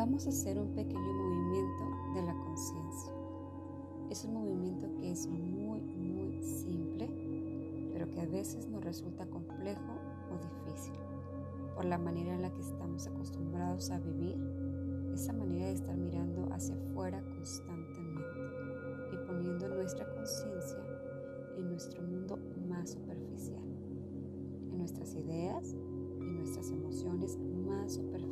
vamos a hacer un pequeño movimiento de la conciencia. Es un movimiento que es muy, muy simple, pero que a veces nos resulta complejo o difícil por la manera en la que estamos acostumbrados a vivir, esa manera de estar mirando hacia afuera constantemente y poniendo nuestra conciencia en nuestro mundo más superficial, en nuestras ideas y nuestras emociones más superficiales.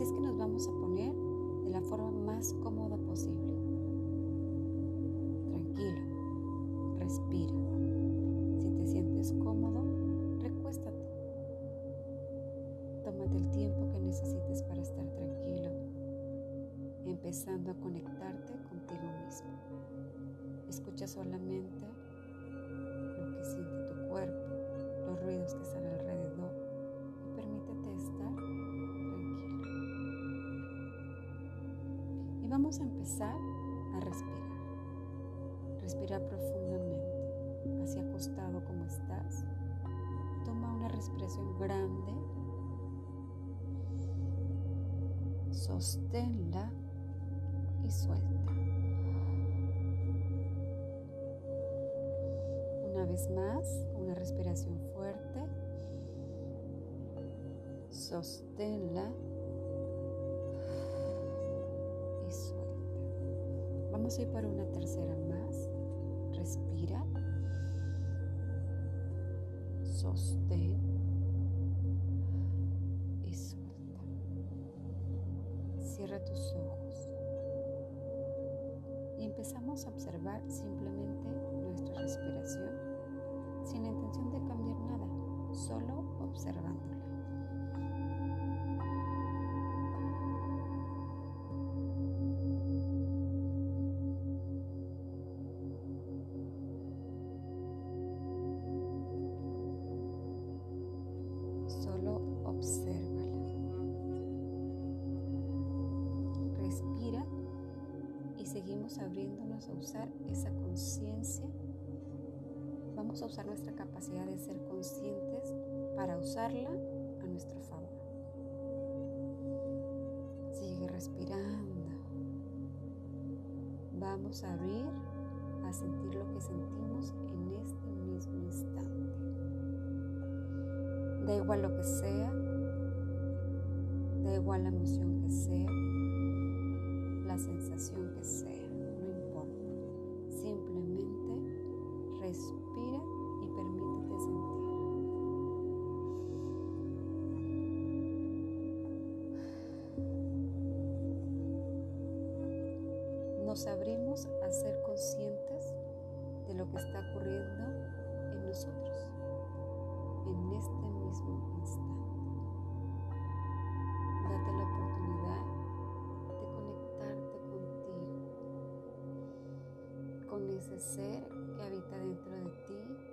Así es que nos vamos a poner de la forma más cómoda posible. Tranquilo, respira. Si te sientes cómodo, recuéstate. Tómate el tiempo que necesites para estar tranquilo, empezando a conectarte contigo mismo. Escucha solamente lo que siente tu cuerpo, los ruidos que están vamos a empezar a respirar. Respira profundamente, hacia acostado como estás. Toma una respiración grande. Sosténla y suelta. Una vez más, una respiración fuerte. Sosténla ir para una tercera más. Respira. Sostén abriéndonos a usar esa conciencia. Vamos a usar nuestra capacidad de ser conscientes para usarla a nuestro favor. Sigue respirando. Vamos a abrir a sentir lo que sentimos en este mismo instante. Da igual lo que sea, da igual la emoción que sea, la sensación que sea, respira y permítete sentir. Nos abrimos a ser conscientes de lo que está ocurriendo en nosotros, en este mismo instante. Date la oportunidad de conectarte contigo, con ese ser habita dentro de ti,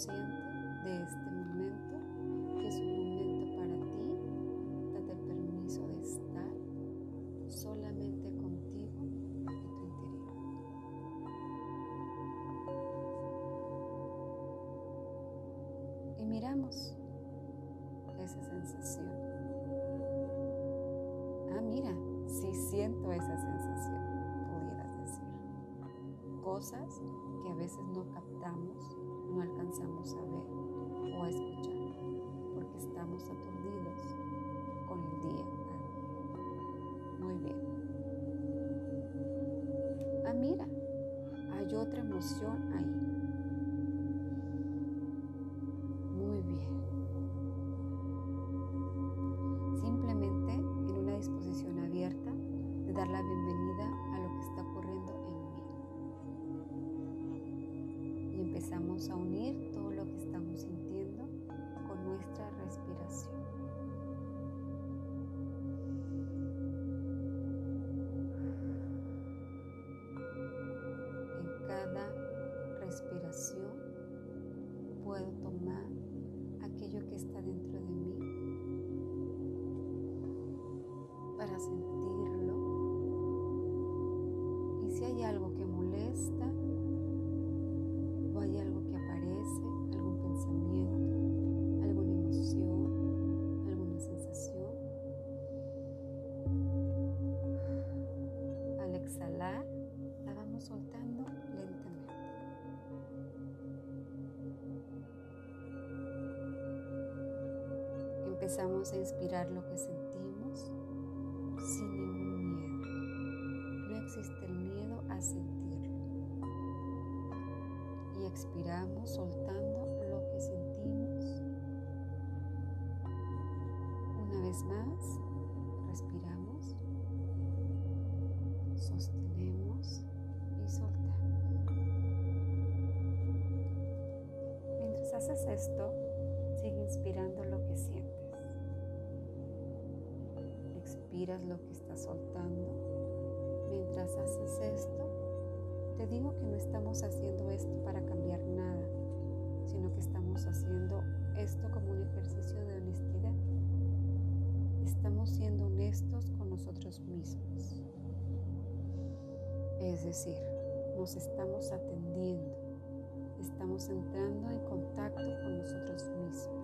consciente de este momento, que es un momento para ti. Date el permiso de estar solamente contigo y tu interior. Y miramos esa sensación. Ah, mira, sí siento esa sensación, pudieras decir. Cosas que a veces no captamos, no alcanzamos a ver o a escuchar, porque estamos aturdidos con el día a día. Muy bien. Ah, mira, hay otra emoción ahí. Empezamos a inspirar lo que sentimos sin ningún miedo. No existe el miedo a sentirlo. Y expiramos soltando lo que sentimos. Una vez más, respiramos, sostenemos y soltamos. Mientras haces esto, sigue inspirando respiras lo que estás soltando. Mientras haces esto, te digo que no estamos haciendo esto para cambiar nada, sino que estamos haciendo esto como un ejercicio de honestidad. Estamos siendo honestos con nosotros mismos. Es decir, nos estamos atendiendo, estamos entrando en contacto con nosotros mismos.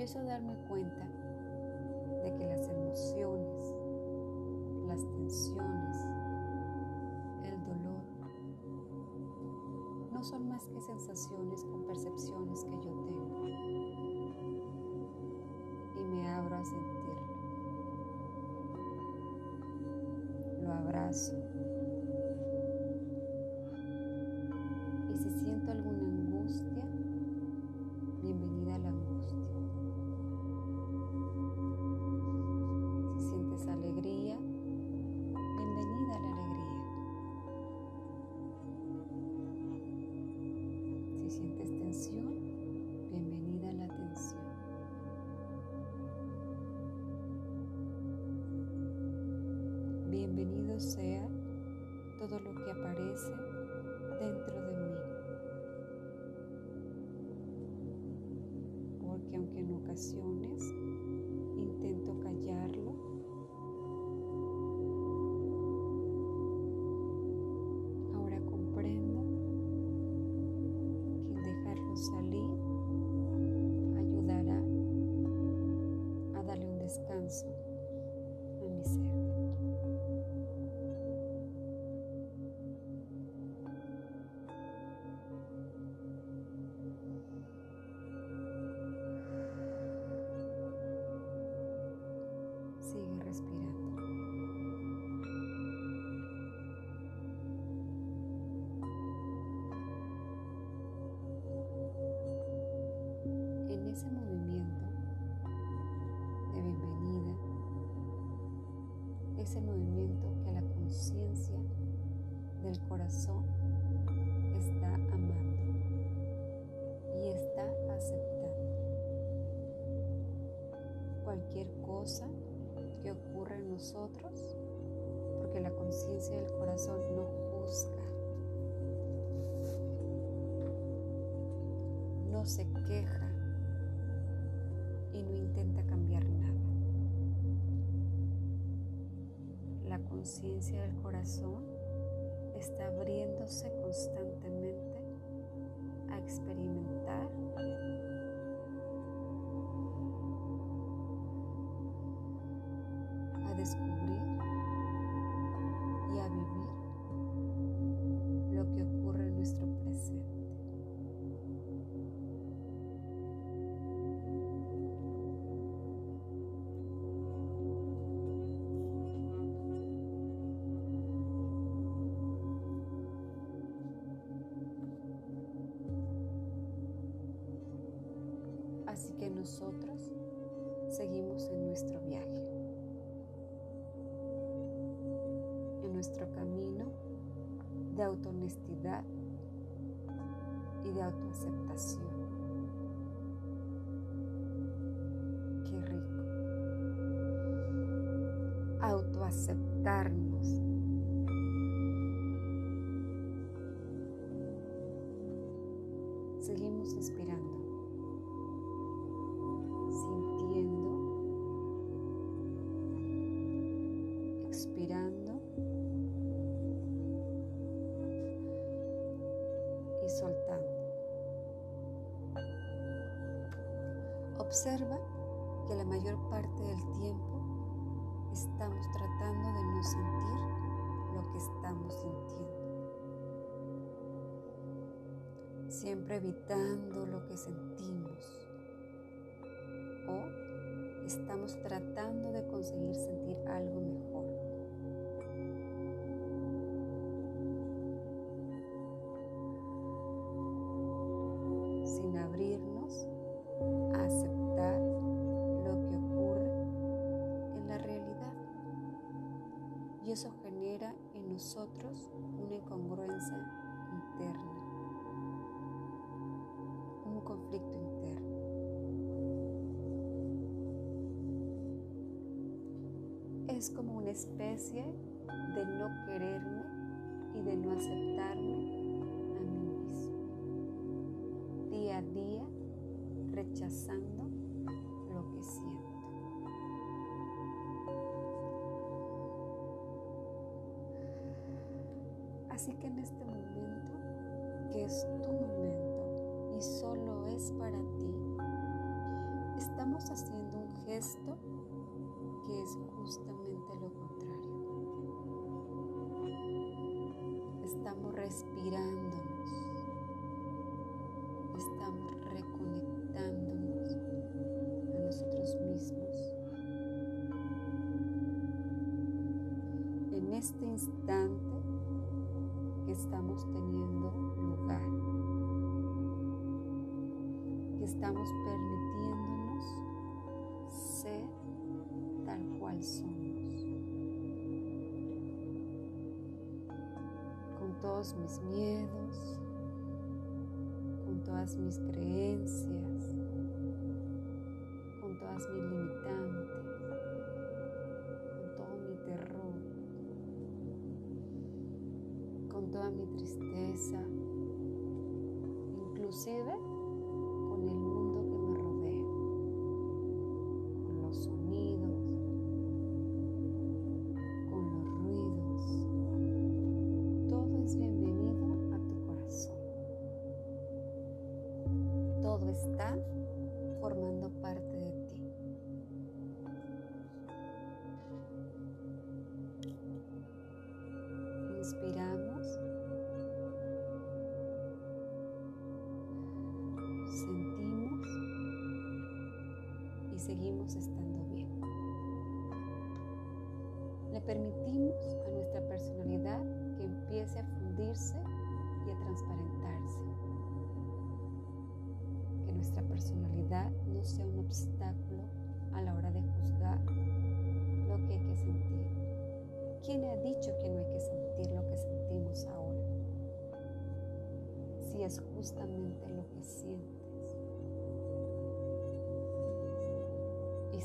Empiezo a darme cuenta de que las emociones, las tensiones, el dolor, no son más que sensaciones con percepciones que yo tengo. Sea todo lo que aparece dentro de mí. Porque aunque en ocasiones ese movimiento que la conciencia del corazón está amando y está aceptando. Cualquier cosa que ocurre en nosotros, porque la conciencia del corazón no juzga, no se queja conciencia del corazón está abriéndose constantemente a experimentar a descubrir Así que nosotros seguimos en nuestro viaje, en nuestro camino de autohonestidad y de autoaceptación. Qué rico. Autoaceptarnos. Estamos tratando de conseguir sentir algo mejor. Rechazando lo que siento. Así que en este momento, que es tu momento y solo es para ti, estamos haciendo un gesto que es justamente lo contrario. Estamos respirándonos, este instante que estamos teniendo lugar, que estamos permitiéndonos ser tal cual somos. Con todos mis miedos, con todas mis creencias, Está formando parte de.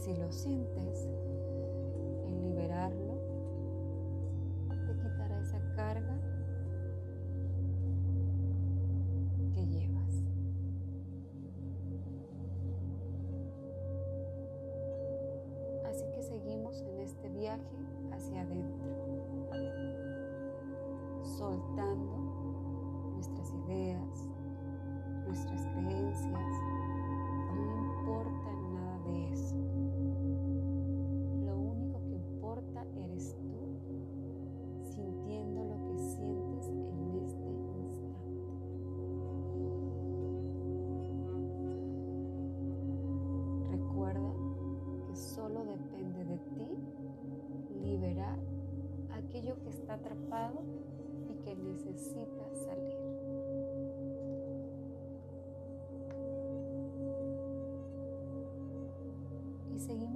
Si lo sientes,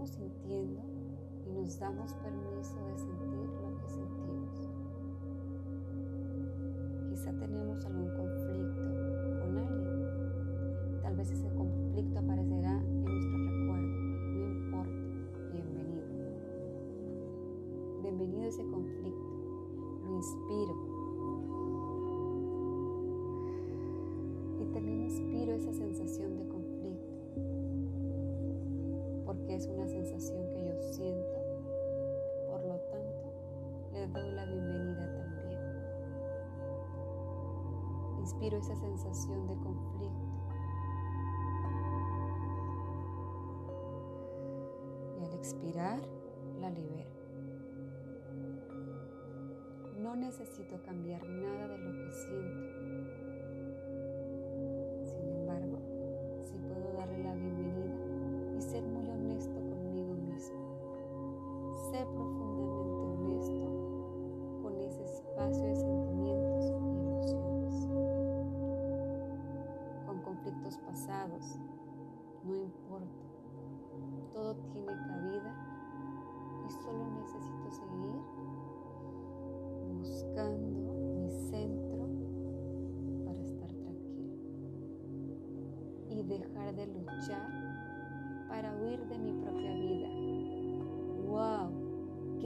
Sintiendo y nos damos permiso de sentir lo que sentimos. Quizá tenemos algún conflicto con alguien. Tal vez ese conflicto aparecerá en nuestro recuerdo. No importa. Bienvenido. Bienvenido a ese conflicto. Lo inspiro. Y también inspiro esa sensación de conflicto. Es una sensación que yo siento. Por lo tanto, le doy la bienvenida también. Inspiro esa sensación de conflicto. Y al expirar, la libero. No necesito cambiar nada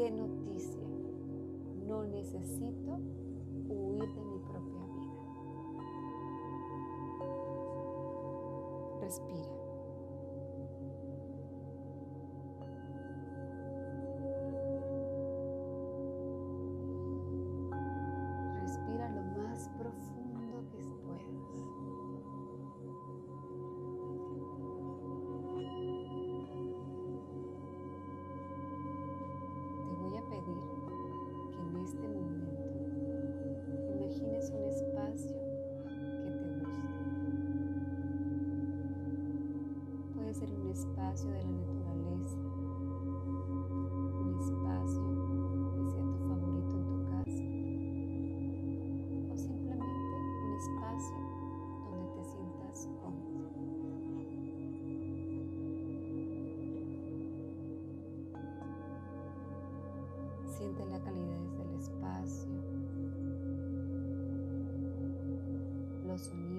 ¡Qué noticia! No necesito huir de mi propia vida. Respira espacio de la naturaleza, un espacio que sea tu favorito en tu casa. O simplemente un espacio donde te sientas cómodo. Siente la calidez del espacio, los sonidos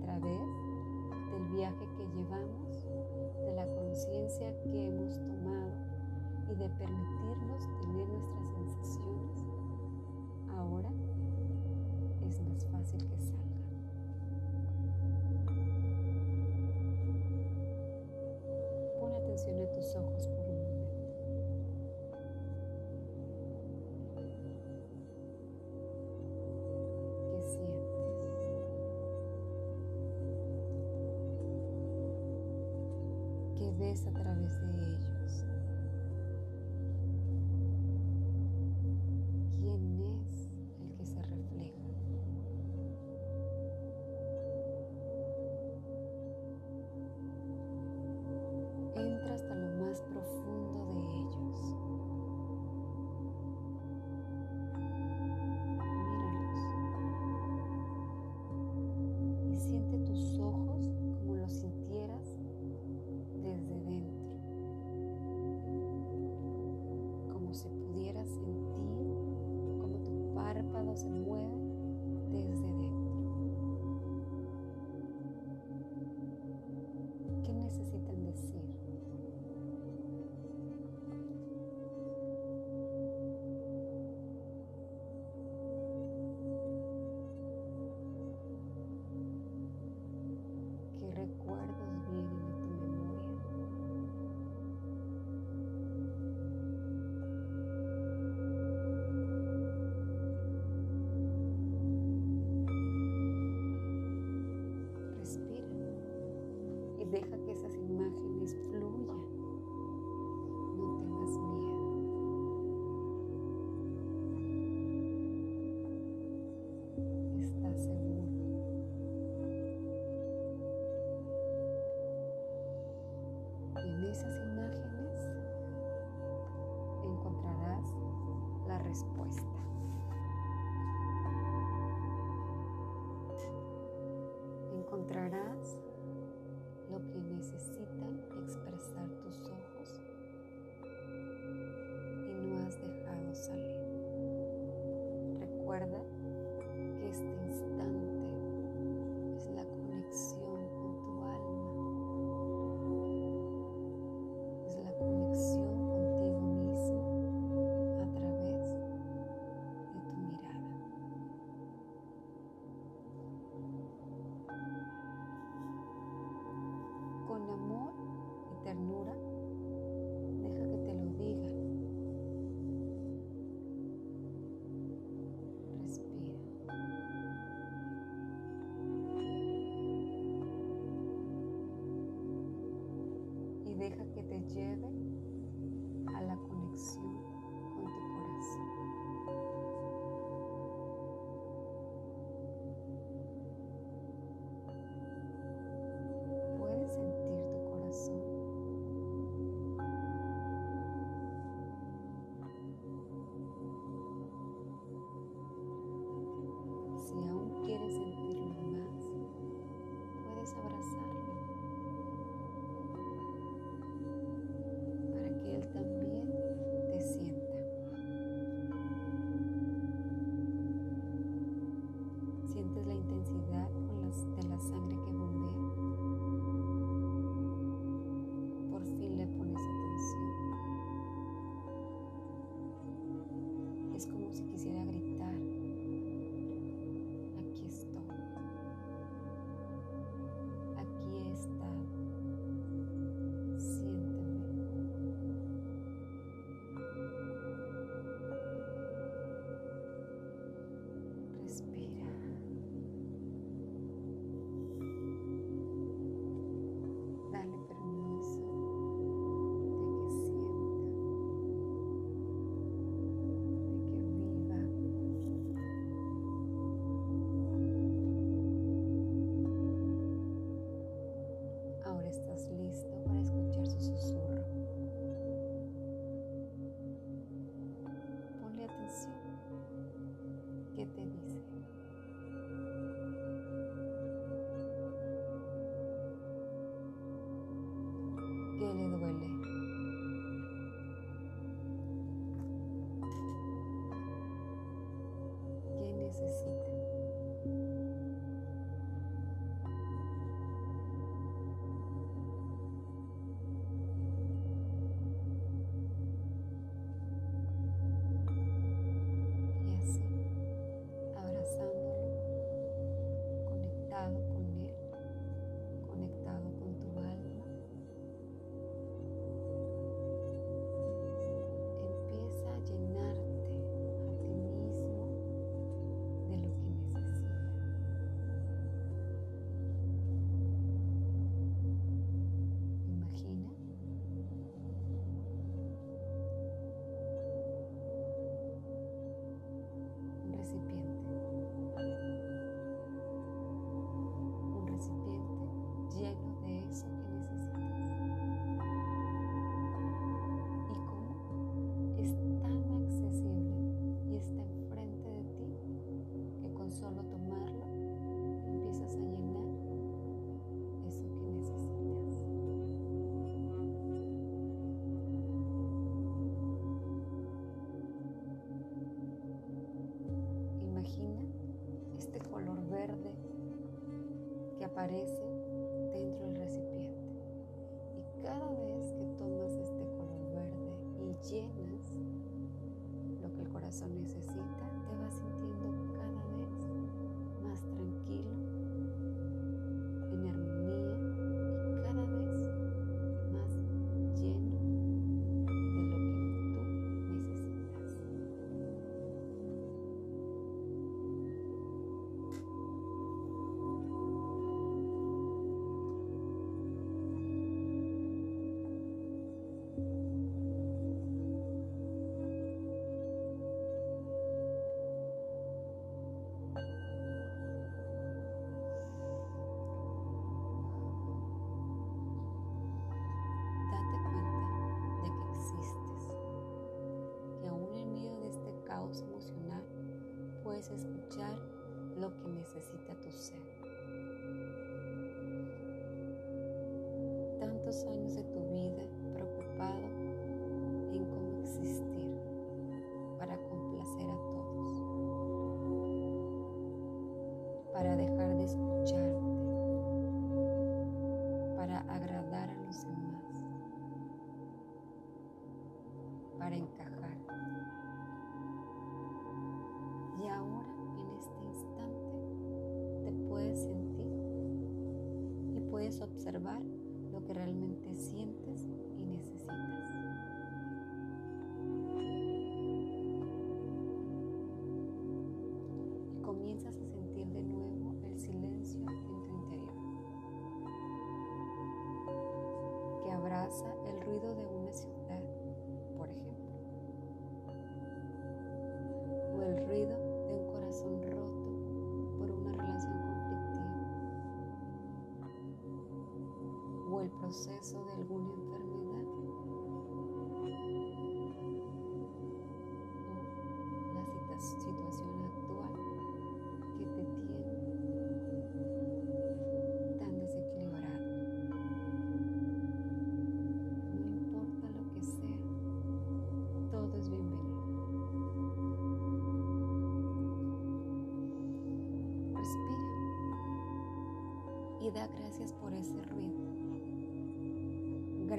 través del viaje que llevamos, de la conciencia que hemos tomado y de permitir a través de ellos. qué te dice. ¿Qué le duele? Puedes escuchar lo que necesita tu ser. Tantos años de tu vida preocupado en cómo existir observar lo que realmente sientes y necesitas. Y comienzas a sentir de nuevo el silencio en tu interior, que abraza el ruido de proceso de alguna enfermedad o la situación actual que te tiene tan desequilibrado. No importa lo que sea, todo es bienvenido. Respira y da gracias por ese ruido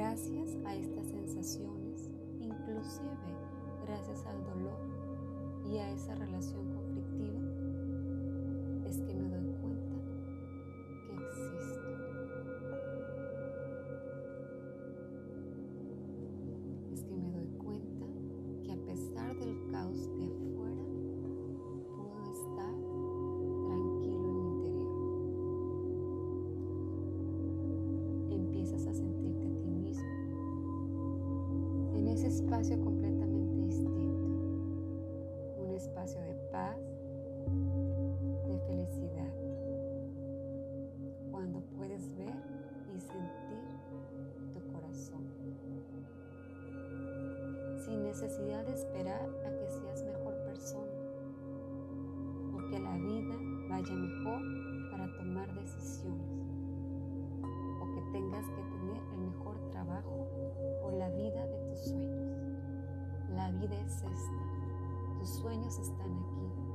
gracias a estas sensaciones, inclusive gracias al dolor y a esa relación necesidad de esperar a que seas mejor persona o que la vida vaya mejor para tomar decisiones o que tengas que tener el mejor trabajo o la vida de tus sueños. La vida es esta. Tus sueños están aquí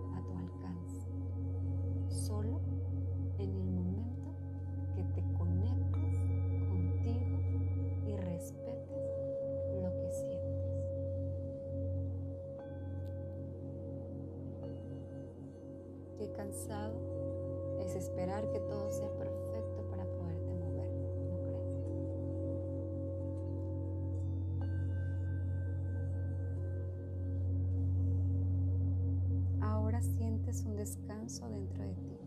Cansado es esperar que todo sea perfecto para poderte mover, ¿no crees? Ahora sientes un descanso dentro de ti,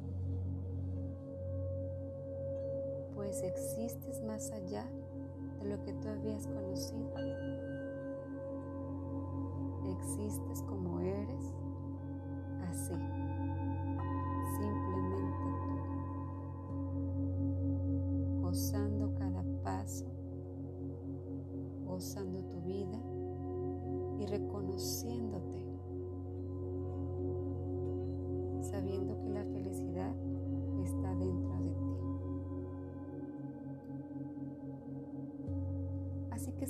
pues existes más allá de lo que tú habías conocido. Existes como eres, así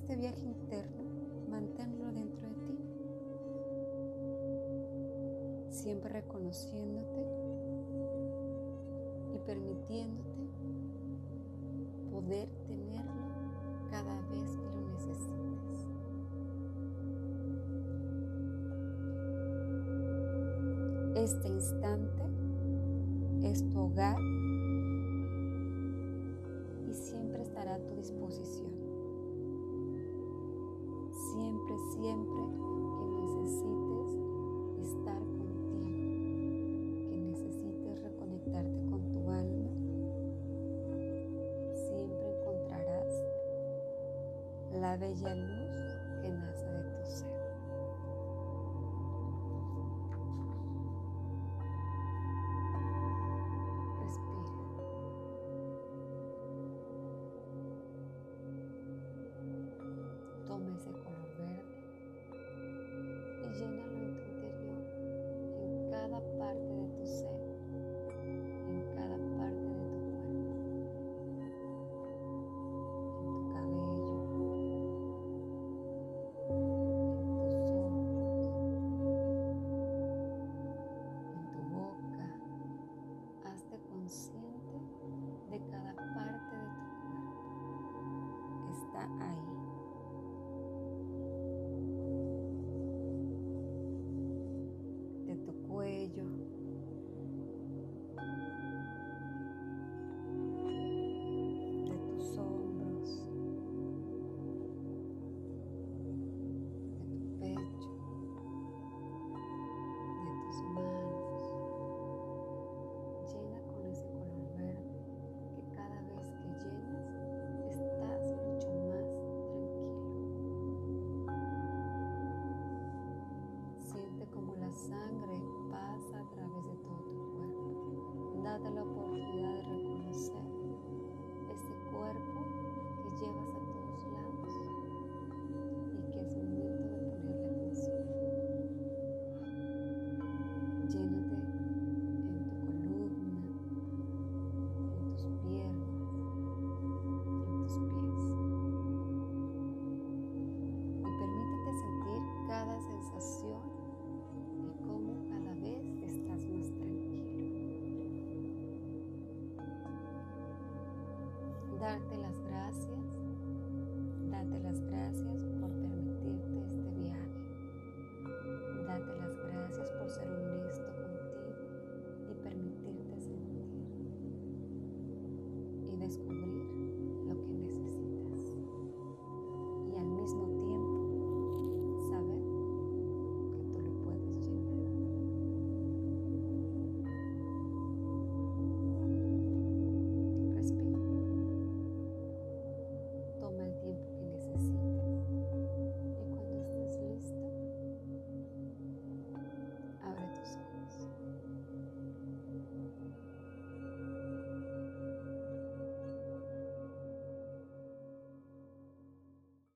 este viaje interno, manténlo dentro de ti, siempre reconociéndote y permitiéndote poder tenerlo cada vez que lo necesites. Este instante es tu hogar y siempre estará a tu disposición. Siempre, que necesites estar contigo, que necesites reconectarte con tu alma, siempre encontrarás la bella luz